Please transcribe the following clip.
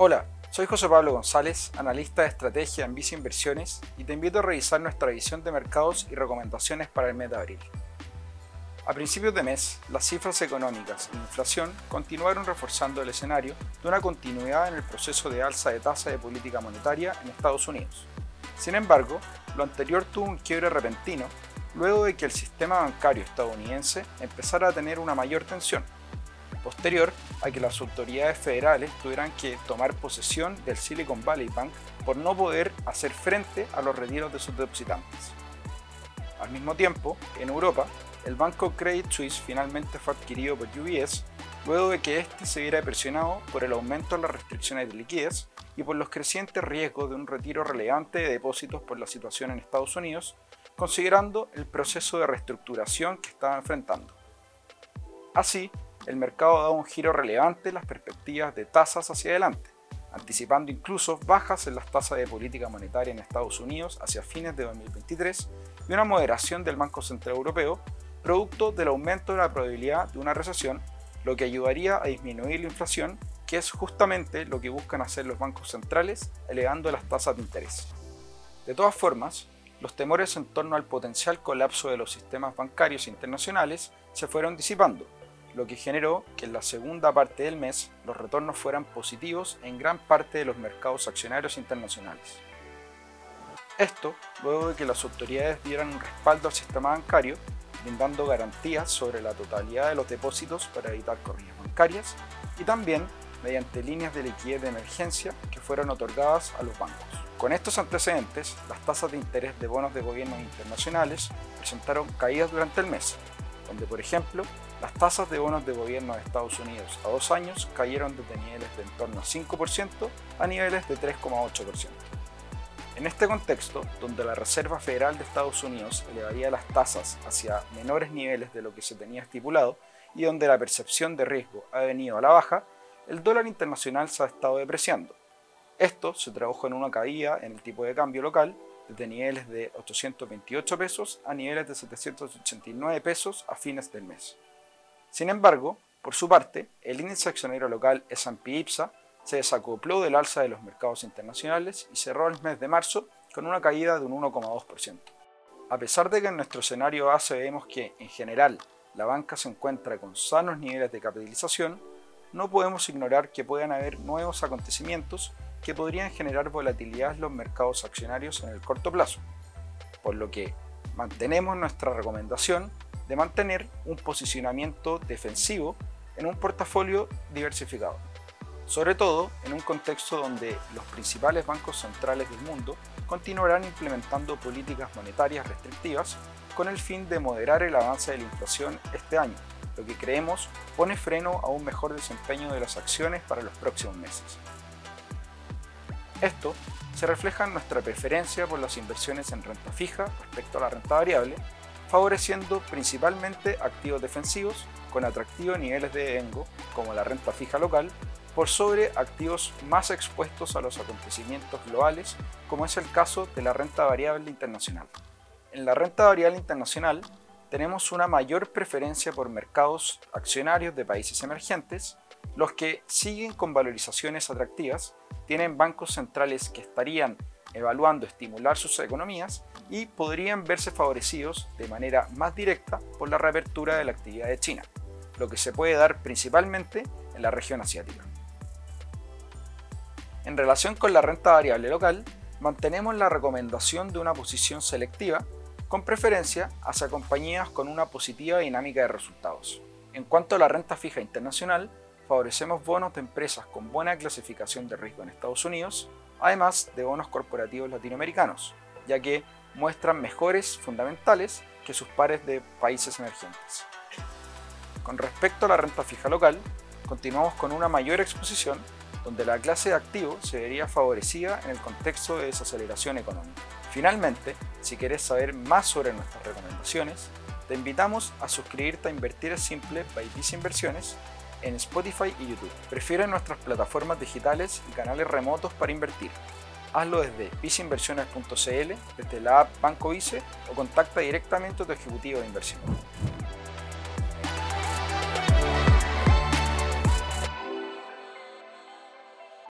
Hola, soy José Pablo González, analista de estrategia en Visa Inversiones y te invito a revisar nuestra visión de mercados y recomendaciones para el mes de abril. A principios de mes, las cifras económicas e inflación continuaron reforzando el escenario de una continuidad en el proceso de alza de tasa de política monetaria en Estados Unidos. Sin embargo, lo anterior tuvo un quiebre repentino luego de que el sistema bancario estadounidense empezara a tener una mayor tensión posterior a que las autoridades federales tuvieran que tomar posesión del Silicon Valley Bank por no poder hacer frente a los retiros de sus depositantes. Al mismo tiempo, en Europa, el banco Credit Suisse finalmente fue adquirido por UBS luego de que éste se viera presionado por el aumento en las restricciones de liquidez y por los crecientes riesgos de un retiro relevante de depósitos por la situación en Estados Unidos, considerando el proceso de reestructuración que estaba enfrentando. Así, el mercado da un giro relevante en las perspectivas de tasas hacia adelante, anticipando incluso bajas en las tasas de política monetaria en Estados Unidos hacia fines de 2023 y una moderación del Banco Central Europeo, producto del aumento de la probabilidad de una recesión, lo que ayudaría a disminuir la inflación, que es justamente lo que buscan hacer los bancos centrales, elevando las tasas de interés. De todas formas, los temores en torno al potencial colapso de los sistemas bancarios internacionales se fueron disipando, lo que generó que en la segunda parte del mes los retornos fueran positivos en gran parte de los mercados accionarios internacionales. Esto luego de que las autoridades dieran un respaldo al sistema bancario, brindando garantías sobre la totalidad de los depósitos para evitar corridas bancarias y también mediante líneas de liquidez de emergencia que fueron otorgadas a los bancos. Con estos antecedentes, las tasas de interés de bonos de gobiernos internacionales presentaron caídas durante el mes, donde por ejemplo las tasas de bonos de gobierno de Estados Unidos a dos años cayeron desde niveles de en torno a 5% a niveles de 3,8%. En este contexto, donde la Reserva Federal de Estados Unidos elevaría las tasas hacia menores niveles de lo que se tenía estipulado y donde la percepción de riesgo ha venido a la baja, el dólar internacional se ha estado depreciando. Esto se tradujo en una caída en el tipo de cambio local desde niveles de 828 pesos a niveles de 789 pesos a fines del mes. Sin embargo, por su parte, el índice accionario local S&P IPSA se desacopló del alza de los mercados internacionales y cerró el mes de marzo con una caída de un 1,2%. A pesar de que en nuestro escenario base vemos que, en general, la banca se encuentra con sanos niveles de capitalización, no podemos ignorar que puedan haber nuevos acontecimientos que podrían generar volatilidad en los mercados accionarios en el corto plazo, por lo que mantenemos nuestra recomendación de mantener un posicionamiento defensivo en un portafolio diversificado, sobre todo en un contexto donde los principales bancos centrales del mundo continuarán implementando políticas monetarias restrictivas con el fin de moderar el avance de la inflación este año, lo que creemos pone freno a un mejor desempeño de las acciones para los próximos meses. Esto se refleja en nuestra preferencia por las inversiones en renta fija respecto a la renta variable, favoreciendo principalmente activos defensivos con atractivos niveles de ENGO, como la renta fija local, por sobre activos más expuestos a los acontecimientos globales, como es el caso de la renta variable internacional. En la renta variable internacional tenemos una mayor preferencia por mercados accionarios de países emergentes, los que siguen con valorizaciones atractivas, tienen bancos centrales que estarían evaluando estimular sus economías y podrían verse favorecidos de manera más directa por la reapertura de la actividad de China, lo que se puede dar principalmente en la región asiática. En relación con la renta variable local, mantenemos la recomendación de una posición selectiva, con preferencia hacia compañías con una positiva dinámica de resultados. En cuanto a la renta fija internacional, favorecemos bonos de empresas con buena clasificación de riesgo en Estados Unidos, además de bonos corporativos latinoamericanos, ya que muestran mejores fundamentales que sus pares de países emergentes. Con respecto a la renta fija local, continuamos con una mayor exposición donde la clase de activo se vería favorecida en el contexto de desaceleración económica. Finalmente, si quieres saber más sobre nuestras recomendaciones, te invitamos a suscribirte a Invertir Simple by Inversiones en Spotify y YouTube. Prefiere nuestras plataformas digitales y canales remotos para invertir. Hazlo desde viceinversiones.cl, desde la app Banco Vice o contacta directamente a tu ejecutivo de inversión.